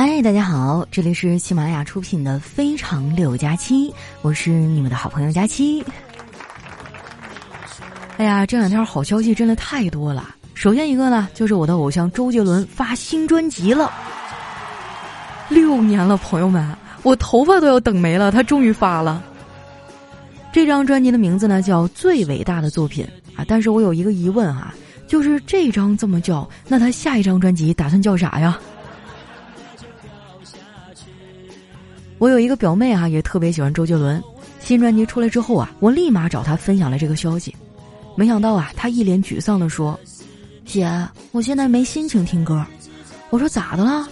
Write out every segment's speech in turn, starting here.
嗨，大家好，这里是喜马拉雅出品的《非常六加七》，我是你们的好朋友佳期。哎呀，这两天好消息真的太多了。首先一个呢，就是我的偶像周杰伦发新专辑了，六年了，朋友们，我头发都要等没了，他终于发了。这张专辑的名字呢叫《最伟大的作品》啊，但是我有一个疑问哈，就是这张这么叫，那他下一张专辑打算叫啥呀？我有一个表妹啊，也特别喜欢周杰伦。新专辑出来之后啊，我立马找她分享了这个消息。没想到啊，她一脸沮丧的说：“姐，我现在没心情听歌。”我说：“咋的了？”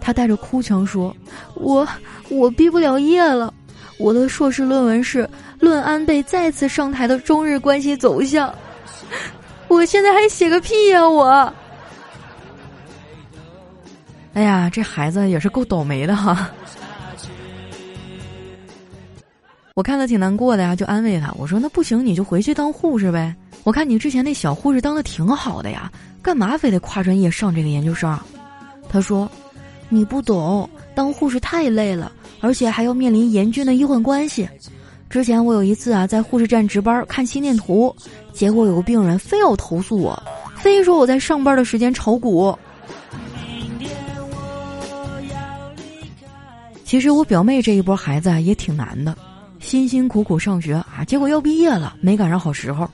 她带着哭腔说：“我我毕不了业了，我的硕士论文是论安倍再次上台的中日关系走向。我现在还写个屁呀！我，哎呀，这孩子也是够倒霉的哈。”我看他挺难过的呀，就安慰他。我说：“那不行，你就回去当护士呗。我看你之前那小护士当的挺好的呀，干嘛非得跨专业上这个研究生？”他说：“你不懂，当护士太累了，而且还要面临严峻的医患关系。之前我有一次啊，在护士站值班看心电图，结果有个病人非要投诉我，非说我在上班的时间炒股。其实我表妹这一波孩子啊，也挺难的。”辛辛苦苦上学啊，结果要毕业了，没赶上好时候，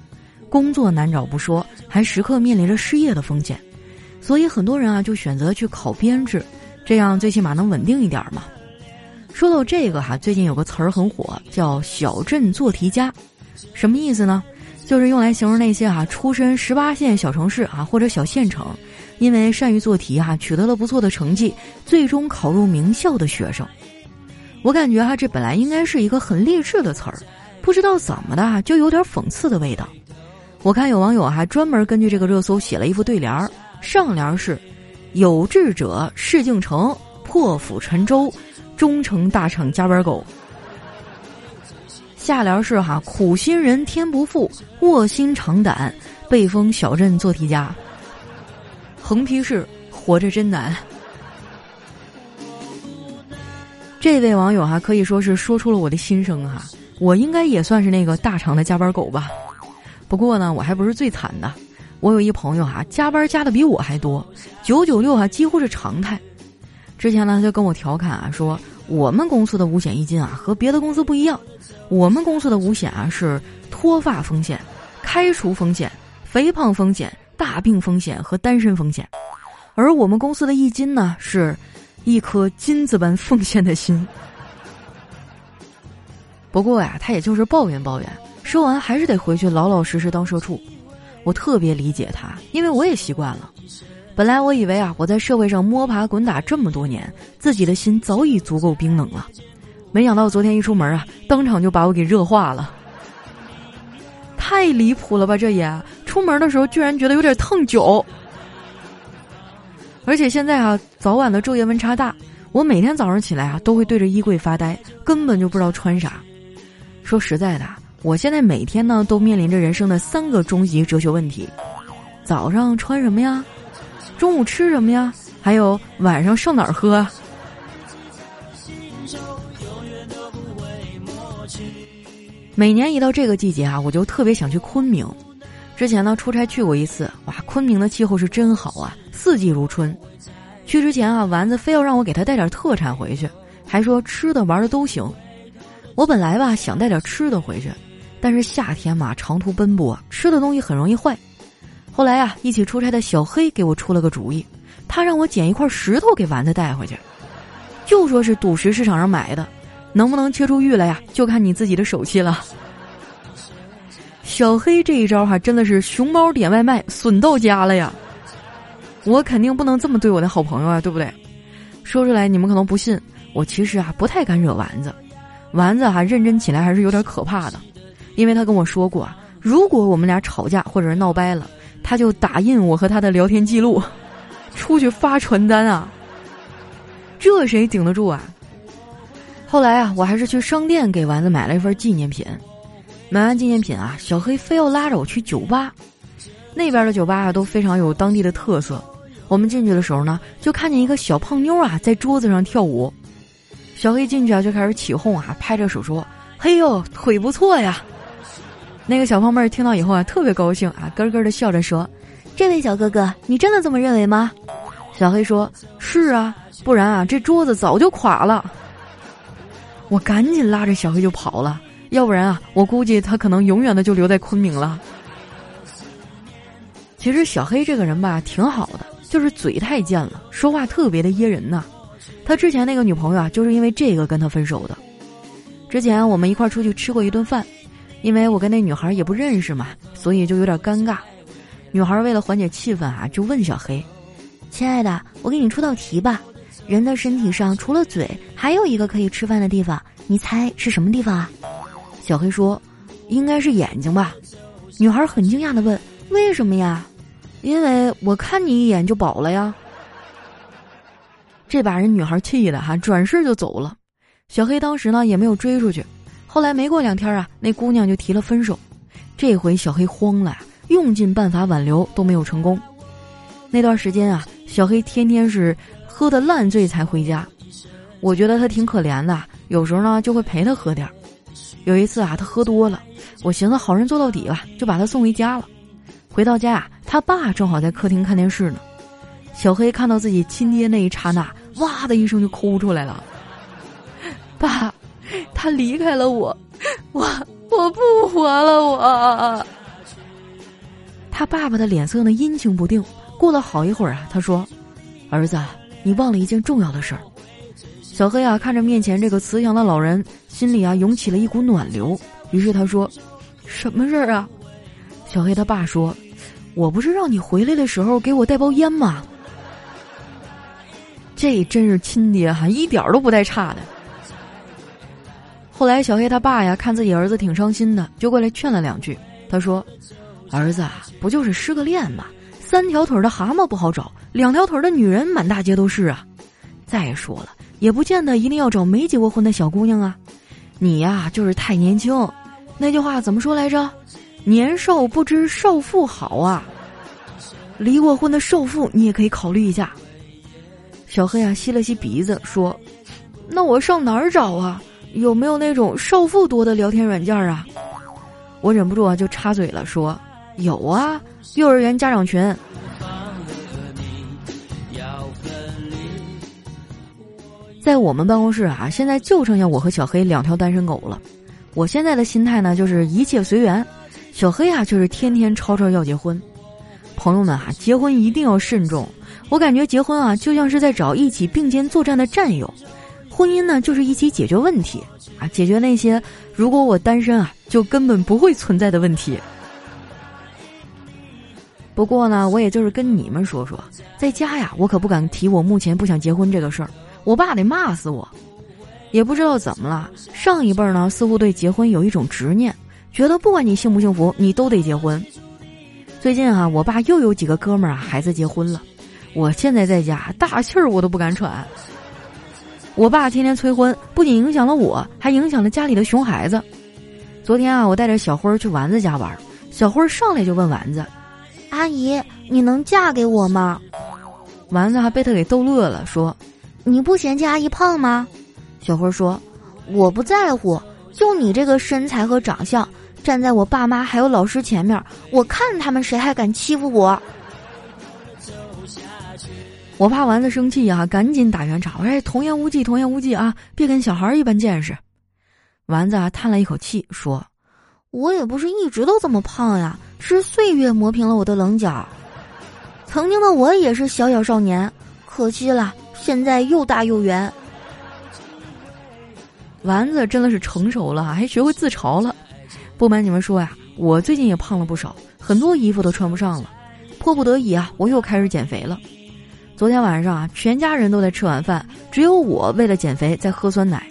工作难找不说，还时刻面临着失业的风险，所以很多人啊就选择去考编制，这样最起码能稳定一点嘛。说到这个哈，最近有个词儿很火，叫“小镇做题家”，什么意思呢？就是用来形容那些哈出身十八线小城市啊或者小县城，因为善于做题哈取得了不错的成绩，最终考入名校的学生。我感觉哈，这本来应该是一个很励志的词儿，不知道怎么的就有点讽刺的味道。我看有网友还专门根据这个热搜写了一副对联儿，上联是“有志者事竟成，破釜沉舟，终成大厂加班狗”，下联是“哈苦心人天不负，卧薪尝胆，被封小镇做题家”，横批是“活着真难”。这位网友哈可以说是说出了我的心声哈，我应该也算是那个大厂的加班狗吧。不过呢，我还不是最惨的，我有一朋友哈加班加的比我还多，九九六哈几乎是常态。之前呢他就跟我调侃啊说，我们公司的五险一金啊和别的公司不一样，我们公司的五险啊是脱发风险、开除风险、肥胖风险、大病风险和单身风险，而我们公司的一金呢是。一颗金子般奉献的心。不过呀，他也就是抱怨抱怨，说完还是得回去老老实实当社畜。我特别理解他，因为我也习惯了。本来我以为啊，我在社会上摸爬滚打这么多年，自己的心早已足够冰冷了。没想到昨天一出门啊，当场就把我给热化了。太离谱了吧！这也出门的时候居然觉得有点烫脚。而且现在啊，早晚的昼夜温差大，我每天早上起来啊，都会对着衣柜发呆，根本就不知道穿啥。说实在的，我现在每天呢，都面临着人生的三个终极哲学问题：早上穿什么呀？中午吃什么呀？还有晚上上哪儿喝？每年一到这个季节啊，我就特别想去昆明。之前呢，出差去过一次，哇，昆明的气候是真好啊。四季如春，去之前啊，丸子非要让我给他带点特产回去，还说吃的玩的都行。我本来吧想带点吃的回去，但是夏天嘛，长途奔波，吃的东西很容易坏。后来啊，一起出差的小黑给我出了个主意，他让我捡一块石头给丸子带回去，就说是赌石市场上买的，能不能切出玉来呀，就看你自己的手气了。小黑这一招哈，真的是熊猫点外卖损到家了呀。我肯定不能这么对我的好朋友啊，对不对？说出来你们可能不信，我其实啊不太敢惹丸子。丸子啊认真起来还是有点可怕的，因为他跟我说过啊，如果我们俩吵架或者是闹掰了，他就打印我和他的聊天记录，出去发传单啊。这谁顶得住啊？后来啊，我还是去商店给丸子买了一份纪念品。买完纪念品啊，小黑非要拉着我去酒吧。那边的酒吧啊都非常有当地的特色，我们进去的时候呢，就看见一个小胖妞啊在桌子上跳舞。小黑进去啊就开始起哄啊，拍着手说：“嘿呦，腿不错呀！”那个小胖妹儿听到以后啊，特别高兴啊，咯咯的笑着说：“这位小哥哥，你真的这么认为吗？”小黑说：“是啊，不然啊，这桌子早就垮了。”我赶紧拉着小黑就跑了，要不然啊，我估计他可能永远的就留在昆明了。其实小黑这个人吧，挺好的，就是嘴太贱了，说话特别的噎人呐。他之前那个女朋友啊，就是因为这个跟他分手的。之前我们一块出去吃过一顿饭。因为我跟那女孩也不认识嘛，所以就有点尴尬。女孩为了缓解气氛啊，就问小黑：“亲爱的，我给你出道题吧。人的身体上除了嘴，还有一个可以吃饭的地方，你猜是什么地方啊？”小黑说：“应该是眼睛吧。”女孩很惊讶的问：“为什么呀？”“因为我看你一眼就饱了呀。”这把人女孩气的哈，转身就走了。小黑当时呢也没有追出去。后来没过两天啊，那姑娘就提了分手。这回小黑慌了，用尽办法挽留都没有成功。那段时间啊，小黑天天是喝的烂醉才回家。我觉得他挺可怜的，有时候呢就会陪他喝点儿。有一次啊，他喝多了，我寻思好人做到底吧，就把他送回家了。回到家啊，他爸正好在客厅看电视呢。小黑看到自己亲爹那一刹那，哇的一声就哭出来了，爸。他离开了我，我我不活了，我。他爸爸的脸色呢阴晴不定。过了好一会儿啊，他说：“儿子，你忘了一件重要的事儿。”小黑啊，看着面前这个慈祥的老人，心里啊涌起了一股暖流。于是他说：“什么事儿啊？”小黑他爸说：“我不是让你回来的时候给我带包烟吗？”这真是亲爹哈，一点都不带差的。后来，小黑他爸呀，看自己儿子挺伤心的，就过来劝了两句。他说：“儿子啊，不就是失个恋吗？三条腿的蛤蟆不好找，两条腿的女人满大街都是啊。再说了，也不见得一定要找没结过婚的小姑娘啊。你呀，就是太年轻。那句话怎么说来着？年少不知少妇好啊。离过婚的少妇，你也可以考虑一下。”小黑啊，吸了吸鼻子说：“那我上哪儿找啊？”有没有那种少妇多的聊天软件啊？我忍不住啊，就插嘴了，说有啊，幼儿园家长群。在我们办公室啊，现在就剩下我和小黑两条单身狗了。我现在的心态呢，就是一切随缘。小黑啊，却是天天吵吵要结婚。朋友们啊，结婚一定要慎重。我感觉结婚啊，就像是在找一起并肩作战的战友。婚姻呢，就是一起解决问题啊，解决那些如果我单身啊，就根本不会存在的问题。不过呢，我也就是跟你们说说，在家呀，我可不敢提我目前不想结婚这个事儿，我爸得骂死我。也不知道怎么了，上一辈儿呢，似乎对结婚有一种执念，觉得不管你幸不幸福，你都得结婚。最近啊，我爸又有几个哥们儿啊，孩子结婚了，我现在在家大气儿我都不敢喘。我爸天天催婚，不仅影响了我，还影响了家里的熊孩子。昨天啊，我带着小辉儿去丸子家玩，小辉儿上来就问丸子：“阿姨，你能嫁给我吗？”丸子还被他给逗乐了，说：“你不嫌弃阿姨胖吗？”小辉儿说：“我不在乎，就你这个身材和长相，站在我爸妈还有老师前面，我看他们谁还敢欺负我。”我怕丸子生气啊，赶紧打圆场。哎，童言无忌，童言无忌啊！别跟小孩一般见识。丸子啊叹了一口气，说：“我也不是一直都这么胖呀，是岁月磨平了我的棱角。曾经的我也是小小少年，可惜了，现在又大又圆。”丸子真的是成熟了，还学会自嘲了。不瞒你们说呀，我最近也胖了不少，很多衣服都穿不上了，迫不得已啊，我又开始减肥了。昨天晚上啊，全家人都在吃晚饭，只有我为了减肥在喝酸奶。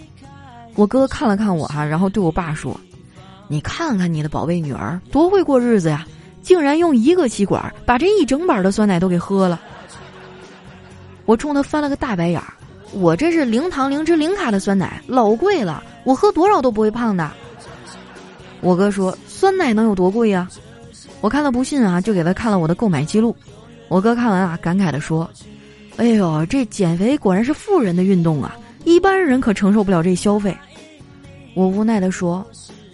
我哥看了看我哈，然后对我爸说：“你看看你的宝贝女儿多会过日子呀，竟然用一个吸管把这一整板的酸奶都给喝了。”我冲他翻了个大白眼儿，我这是零糖零脂零卡的酸奶，老贵了，我喝多少都不会胖的。我哥说：“酸奶能有多贵呀？”我看他不信啊，就给他看了我的购买记录。我哥看完啊，感慨地说：“哎呦，这减肥果然是富人的运动啊，一般人可承受不了这消费。”我无奈地说：“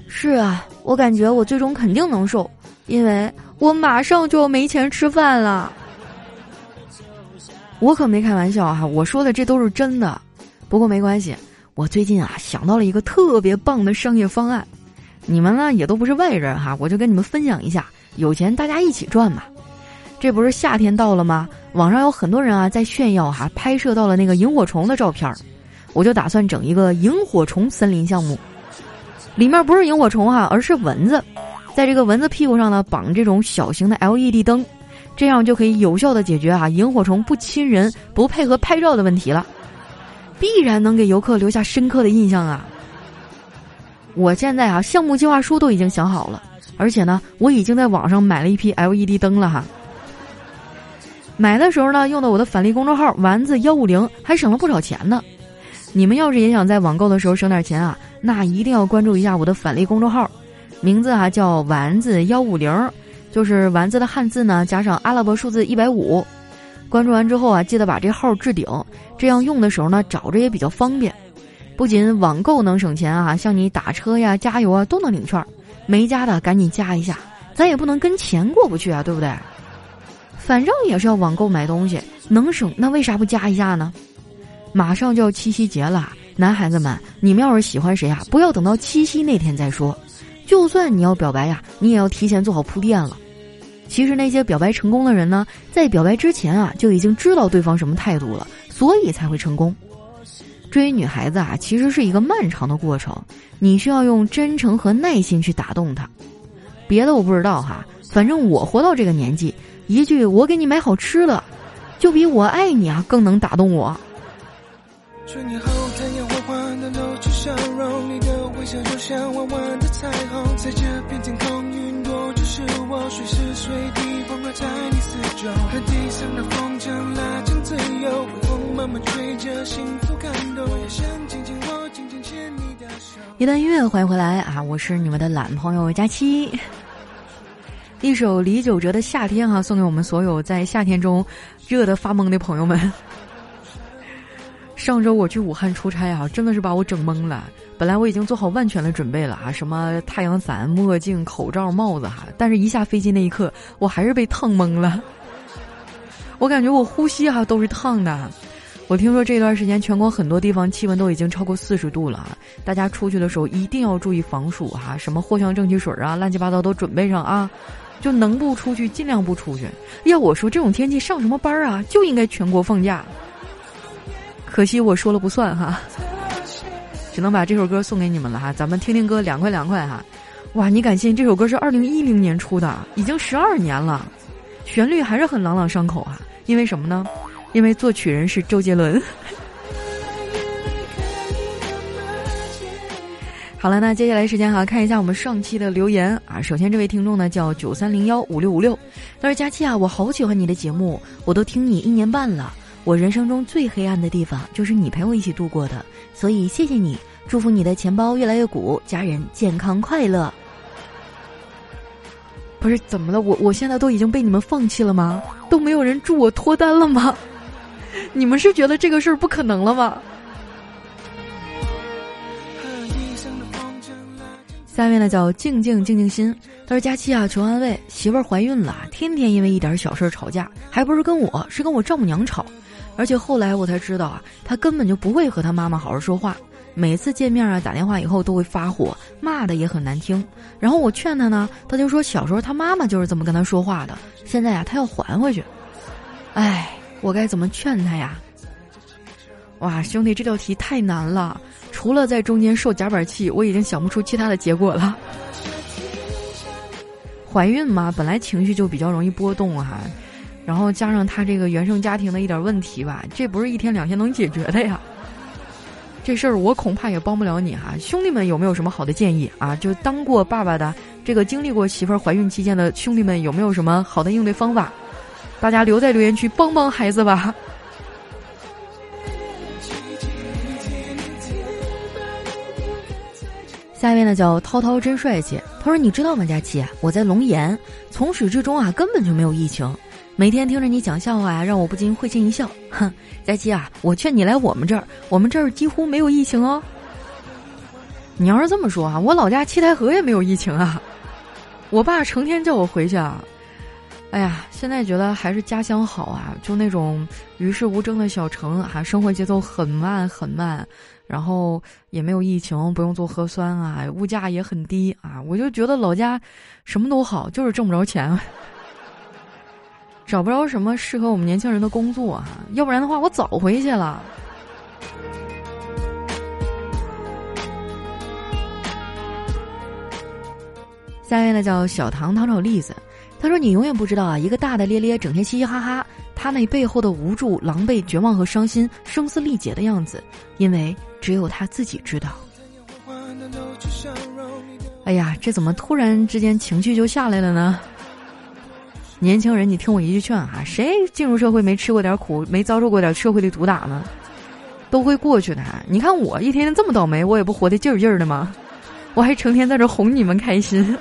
是啊，我感觉我最终肯定能瘦，因为我马上就要没钱吃饭了。”我可没开玩笑哈，我说的这都是真的。不过没关系，我最近啊想到了一个特别棒的商业方案，你们呢也都不是外人哈，我就跟你们分享一下，有钱大家一起赚嘛。这不是夏天到了吗？网上有很多人啊在炫耀哈，拍摄到了那个萤火虫的照片儿，我就打算整一个萤火虫森林项目，里面不是萤火虫哈，而是蚊子，在这个蚊子屁股上呢绑这种小型的 LED 灯。这样就可以有效的解决啊萤火虫不亲人、不配合拍照的问题了，必然能给游客留下深刻的印象啊！我现在啊项目计划书都已经想好了，而且呢我已经在网上买了一批 LED 灯了哈。买的时候呢用的我的返利公众号丸子幺五零，还省了不少钱呢。你们要是也想在网购的时候省点钱啊，那一定要关注一下我的返利公众号，名字啊叫丸子幺五零。就是丸子的汉字呢，加上阿拉伯数字一百五。关注完之后啊，记得把这号置顶，这样用的时候呢，找着也比较方便。不仅网购能省钱啊，像你打车呀、加油啊都能领券。没加的赶紧加一下，咱也不能跟钱过不去啊，对不对？反正也是要网购买东西，能省那为啥不加一下呢？马上就要七夕节了，男孩子们，你们要是喜欢谁啊，不要等到七夕那天再说。就算你要表白呀，你也要提前做好铺垫了。其实那些表白成功的人呢，在表白之前啊，就已经知道对方什么态度了，所以才会成功。追女孩子啊，其实是一个漫长的过程，你需要用真诚和耐心去打动她。别的我不知道哈，反正我活到这个年纪，一句“我给你买好吃的”，就比我爱你啊更能打动我。春年后，太阳缓缓的露出笑容，你的微笑就像弯弯的彩虹，在这片天空，云是我，随时随地环绕在你四周。和地上的风筝拉长自由，风慢慢吹着，幸福感动。我也想紧紧握，紧紧牵你的手。一段音乐，欢迎回来啊！我是你们的懒朋友佳期。一首李玖哲的《夏天》哈，送给我们所有在夏天中热得发懵的朋友们。上周我去武汉出差啊，真的是把我整懵了。本来我已经做好万全的准备了啊，什么太阳伞、墨镜、口罩、帽子哈，但是一下飞机那一刻，我还是被烫懵了。我感觉我呼吸哈都是烫的。我听说这段时间全国很多地方气温都已经超过四十度了啊，大家出去的时候一定要注意防暑哈，什么藿香正气水啊，乱七八糟都准备上啊，就能不出去尽量不出去。要我说这种天气上什么班啊，就应该全国放假。可惜我说了不算哈，只能把这首歌送给你们了哈。咱们听听歌，凉快凉快哈。哇，你敢信这首歌是二零一零年出的，已经十二年了，旋律还是很朗朗上口啊。因为什么呢？因为作曲人是周杰伦。好了，那接下来时间哈，看一下我们上期的留言啊。首先这位听众呢叫九三零幺五六五六，他说：“佳期啊，我好喜欢你的节目，我都听你一年半了。”我人生中最黑暗的地方就是你陪我一起度过的，所以谢谢你，祝福你的钱包越来越鼓，家人健康快乐。不是怎么了？我我现在都已经被你们放弃了吗？都没有人祝我脱单了吗？你们是觉得这个事儿不可能了吗？下面呢叫静静静静心，他说佳期啊，求安慰，媳妇儿怀孕了，天天因为一点小事吵架，还不是跟我，是跟我丈母娘吵。而且后来我才知道啊，他根本就不会和他妈妈好好说话，每次见面啊打电话以后都会发火，骂的也很难听。然后我劝他呢，他就说小时候他妈妈就是这么跟他说话的，现在呀他要还回去。哎，我该怎么劝他呀？哇，兄弟，这道题太难了，除了在中间受夹板气，我已经想不出其他的结果了。怀孕嘛，本来情绪就比较容易波动哈。然后加上他这个原生家庭的一点问题吧，这不是一天两天能解决的呀。这事儿我恐怕也帮不了你哈。兄弟们有没有什么好的建议啊？就当过爸爸的，这个经历过媳妇儿怀孕期间的兄弟们有没有什么好的应对方法？大家留在留言区帮帮孩子吧。下一位呢叫涛涛真帅气，他说你知道吗，佳琪，我在龙岩，从始至终啊根本就没有疫情。每天听着你讲笑话呀，让我不禁会心一笑。哼，佳期啊，我劝你来我们这儿，我们这儿几乎没有疫情哦。你要是这么说啊，我老家七台河也没有疫情啊。我爸成天叫我回去啊。哎呀，现在觉得还是家乡好啊，就那种与世无争的小城啊，生活节奏很慢很慢，然后也没有疫情，不用做核酸啊，物价也很低啊，我就觉得老家什么都好，就是挣不着钱。找不着什么适合我们年轻人的工作哈，要不然的话我早回去了。下面呢叫小唐糖炒栗子，他说你永远不知道啊，一个大大咧咧、整天嘻嘻哈哈，他那背后的无助、狼狈、绝望和伤心、声嘶力竭的样子，因为只有他自己知道。哎呀，这怎么突然之间情绪就下来了呢？年轻人，你听我一句劝哈，谁进入社会没吃过点苦，没遭受过点社会的毒打呢？都会过去的。你看我一天天这么倒霉，我也不活得劲儿劲儿的吗？我还成天在这哄你们开心。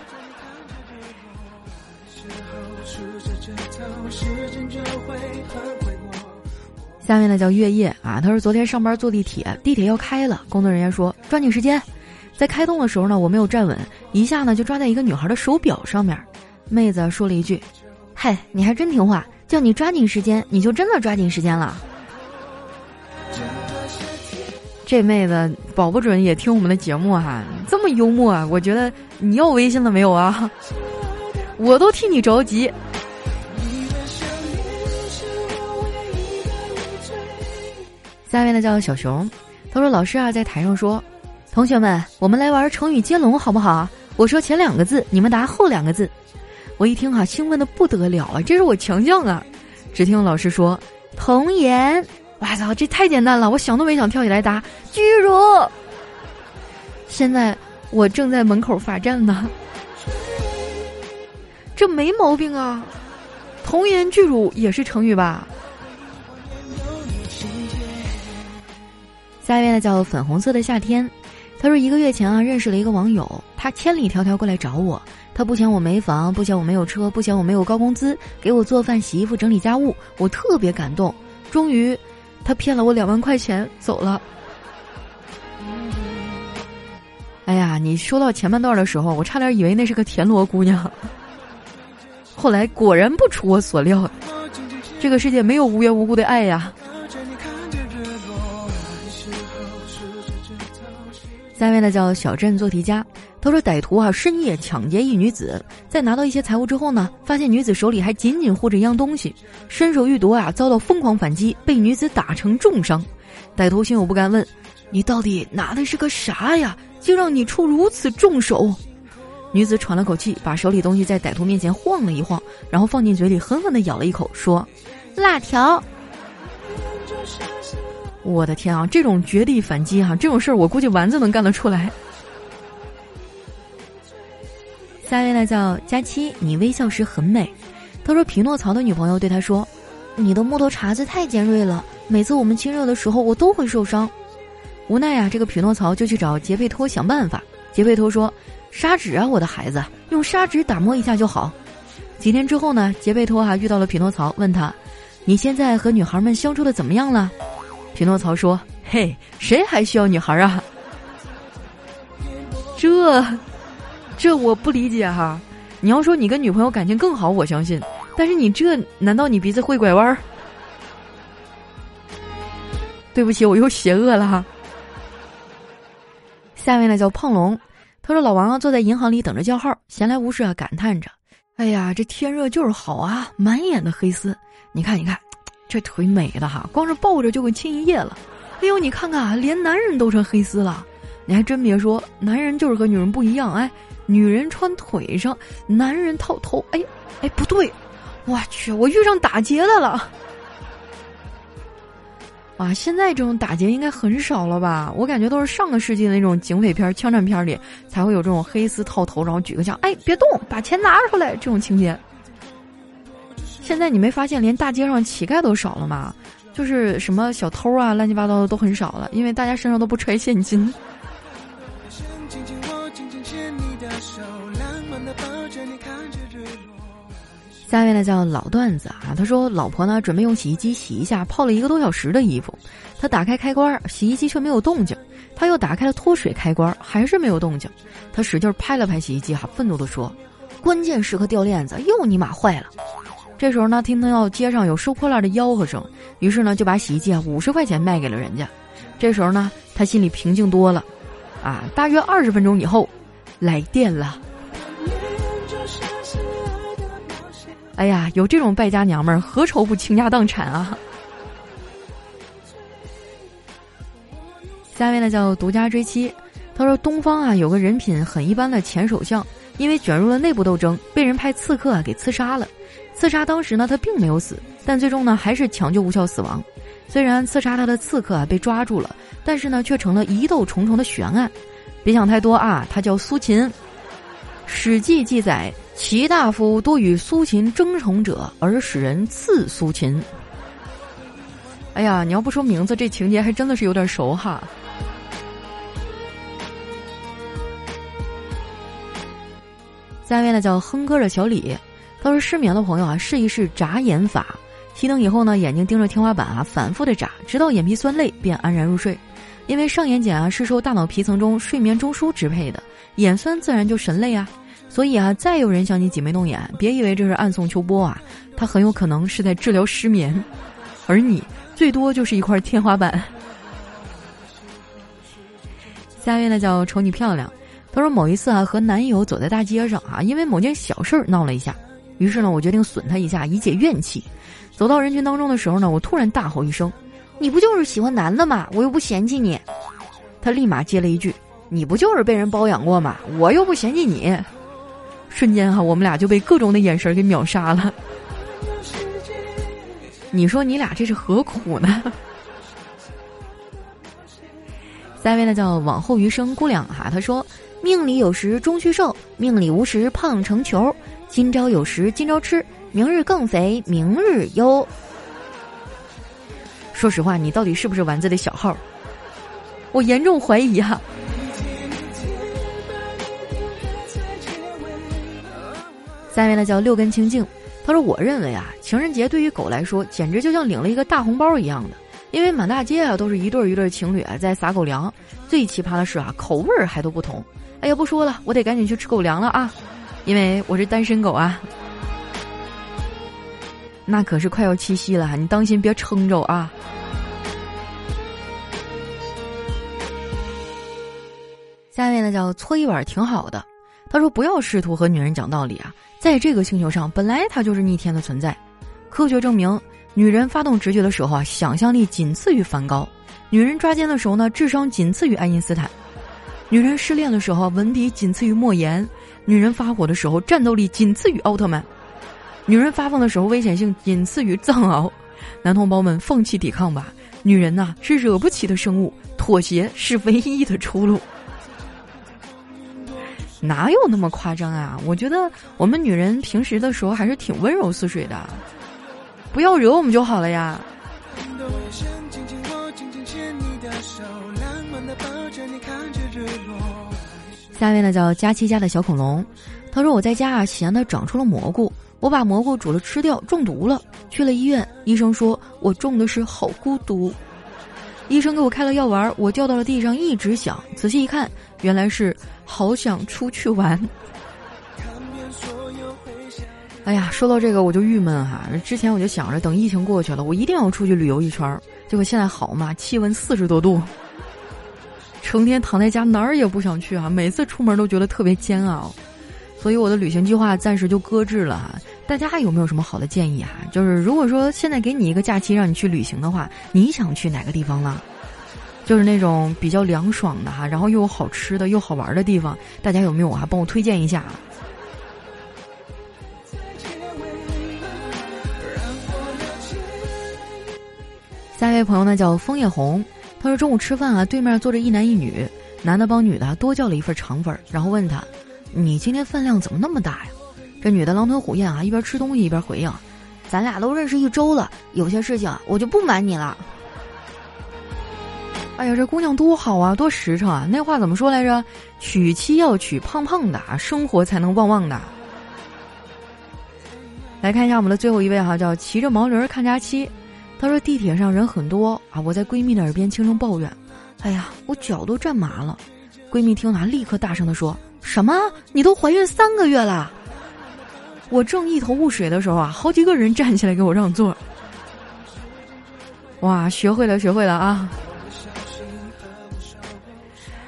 下面呢叫月夜啊，他说昨天上班坐地铁，地铁要开了，工作人员说抓紧时间，在开动的时候呢，我没有站稳，一下呢就抓在一个女孩的手表上面，妹子说了一句。嗨，你还真听话，叫你抓紧时间，你就真的抓紧时间了。这妹子保不准也听我们的节目哈，这么幽默，啊我觉得你要微信了没有啊？我都替你着急。下面呢叫小熊，他说：“老师啊，在台上说，同学们，我们来玩成语接龙好不好？我说前两个字，你们答后两个字。”我一听哈，兴奋的不得了啊！这是我强项啊！只听老师说“童颜”，我操，这太简单了，我想都没想跳起来答“巨乳”。现在我正在门口罚站呢，这没毛病啊！“童颜巨乳”也是成语吧？下一位呢，叫粉红色的夏天。他说一个月前啊，认识了一个网友，他千里迢迢过来找我。他不嫌我没房，不嫌我没有车，不嫌我没有高工资，给我做饭、洗衣服、整理家务，我特别感动。终于，他骗了我两万块钱走了。哎呀，你说到前半段的时候，我差点以为那是个田螺姑娘。后来果然不出我所料，这个世界没有无缘无故的爱呀。下面呢叫小镇做题家。他说：“歹徒啊，深夜抢劫一女子，在拿到一些财物之后呢，发现女子手里还紧紧护着一样东西，伸手欲夺啊，遭到疯狂反击，被女子打成重伤。歹徒心有不甘，问：‘你到底拿的是个啥呀？竟让你出如此重手？’女子喘了口气，把手里东西在歹徒面前晃了一晃，然后放进嘴里，狠狠地咬了一口，说：‘辣条。’我的天啊，这种绝地反击哈，这种事儿我估计丸子能干得出来。”下一位呢叫佳期，你微笑时很美。他说匹诺曹的女朋友对他说：“你的木头茬子太尖锐了，每次我们亲热的时候我都会受伤。”无奈呀，这个匹诺曹就去找杰佩托想办法。杰佩托说：“砂纸啊，我的孩子，用砂纸打磨一下就好。”几天之后呢，杰佩托还遇到了匹诺曹，问他：“你现在和女孩们相处的怎么样了？”匹诺曹说：“嘿，谁还需要女孩啊？”这。这我不理解哈，你要说你跟女朋友感情更好，我相信，但是你这难道你鼻子会拐弯儿？对不起，我又邪恶了哈。下面呢叫胖龙，他说老王啊坐在银行里等着叫号，闲来无事啊感叹着：“哎呀，这天热就是好啊，满眼的黑丝，你看你看，这腿美的哈，光是抱着就会亲一夜了。哎呦，你看看，连男人都成黑丝了，你还真别说，男人就是和女人不一样，哎。”女人穿腿上，男人套头。哎，哎，不对，我去，我遇上打劫的了。啊，现在这种打劫应该很少了吧？我感觉都是上个世纪的那种警匪片、枪战片里才会有这种黑丝套头，然后举个枪，哎，别动，把钱拿出来这种情节。现在你没发现连大街上乞丐都少了吗？就是什么小偷啊，乱七八糟的都很少了，因为大家身上都不揣现金。下一位呢叫老段子啊，他说老婆呢准备用洗衣机洗一下泡了一个多小时的衣服，他打开开关，洗衣机却没有动静，他又打开了脱水开关，还是没有动静，他使劲拍了拍洗衣机，哈，愤怒的说：“关键时刻掉链子，又你妈坏了。”这时候呢，听到街上有收破烂的吆喝声，于是呢就把洗衣机啊五十块钱卖给了人家。这时候呢，他心里平静多了，啊，大约二十分钟以后，来电了。哎呀，有这种败家娘们儿，何愁不倾家荡产啊？下一位呢叫独家追妻，他说东方啊有个人品很一般的前首相，因为卷入了内部斗争，被人派刺客啊给刺杀了。刺杀当时呢他并没有死，但最终呢还是抢救无效死亡。虽然刺杀他的刺客啊被抓住了，但是呢却成了疑窦重重的悬案。别想太多啊，他叫苏秦，《史记》记载。齐大夫多与苏秦争宠者，而使人刺苏秦。哎呀，你要不说名字，这情节还真的是有点熟哈。下面呢叫哼歌的小李，他说失眠的朋友啊，试一试眨眼法。熄灯以后呢，眼睛盯着天花板啊，反复的眨，直到眼皮酸累，便安然入睡。因为上眼睑啊是受大脑皮层中睡眠中枢支配的，眼酸自然就神累啊。所以啊，再有人向你挤眉弄眼，别以为这是暗送秋波啊，他很有可能是在治疗失眠，而你最多就是一块天花板。下一位呢叫瞅你漂亮，他说某一次啊和男友走在大街上啊，因为某件小事儿闹了一下，于是呢我决定损他一下以解怨气。走到人群当中的时候呢，我突然大吼一声：“你不就是喜欢男的吗？我又不嫌弃你。”他立马接了一句：“你不就是被人包养过吗？我又不嫌弃你。”瞬间哈，我们俩就被各种的眼神给秒杀了。你说你俩这是何苦呢？下一位呢叫往后余生姑娘哈，她说：“命里有时终须瘦，命里无时胖成球。今朝有食今朝吃，明日更肥明日忧。”说实话，你到底是不是丸子的小号？我严重怀疑哈。下面呢叫六根清净，他说：“我认为啊，情人节对于狗来说，简直就像领了一个大红包一样的，因为满大街啊都是一对一对情侣啊在撒狗粮。最奇葩的是啊，口味儿还都不同。哎呀，不说了，我得赶紧去吃狗粮了啊，因为我是单身狗啊。那可是快要七夕了，你当心别撑着啊。”下一位呢叫搓衣板挺好的，他说：“不要试图和女人讲道理啊。”在这个星球上，本来它就是逆天的存在。科学证明，女人发动直觉的时候啊，想象力仅次于梵高；女人抓奸的时候呢，智商仅次于爱因斯坦；女人失恋的时候，文笔仅次于莫言；女人发火的时候，战斗力仅次于奥特曼；女人发疯的时候，危险性仅次于藏獒。男同胞们，放弃抵抗吧！女人呐，是惹不起的生物，妥协是唯一的出路。哪有那么夸张啊？我觉得我们女人平时的时候还是挺温柔似水的，不要惹我们就好了呀。下面呢叫佳期家的小恐龙，他说我在家啊闲的长出了蘑菇，我把蘑菇煮了吃掉，中毒了，去了医院，医生说我中的是好孤独。医生给我开了药丸，我掉到了地上一直响，仔细一看，原来是。好想出去玩。哎呀，说到这个我就郁闷哈。之前我就想着等疫情过去了，我一定要出去旅游一圈儿。结果现在好嘛，气温四十多度，成天躺在家哪儿也不想去啊。每次出门都觉得特别煎熬，所以我的旅行计划暂时就搁置了。大家还有没有什么好的建议啊？就是如果说现在给你一个假期让你去旅行的话，你想去哪个地方呢？就是那种比较凉爽的哈，然后又有好吃的又好玩的地方，大家有没有啊？帮我推荐一下。下一位朋友呢叫枫叶红，他说中午吃饭啊，对面坐着一男一女，男的帮女的多叫了一份肠粉，然后问他：“你今天饭量怎么那么大呀？”这女的狼吞虎咽啊，一边吃东西一边回应：“咱俩都认识一周了，有些事情我就不瞒你了。”哎呀，这姑娘多好啊，多实诚啊！那话怎么说来着？娶妻要娶胖胖的，生活才能旺旺的。来看一下我们的最后一位哈，叫骑着毛驴看假期。她说地铁上人很多啊，我在闺蜜的耳边轻声抱怨：“哎呀，我脚都站麻了。”闺蜜听完立刻大声的说：“什么？你都怀孕三个月了？”我正一头雾水的时候啊，好几个人站起来给我让座。哇，学会了，学会了啊！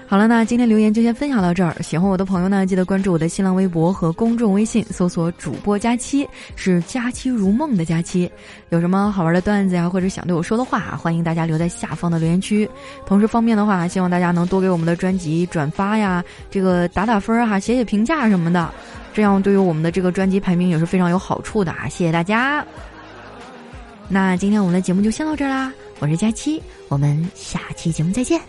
好了，那今天留言就先分享到这儿。喜欢我的朋友呢，记得关注我的新浪微博和公众微信，搜索“主播佳期”，是“佳期如梦”的佳期。有什么好玩的段子呀，或者想对我说的话，欢迎大家留在下方的留言区。同时方便的话，希望大家能多给我们的专辑转发呀，这个打打分儿哈，写写评价什么的，这样对于我们的这个专辑排名也是非常有好处的啊！谢谢大家。那今天我们的节目就先到这儿啦，我是佳期，我们下期节目再见。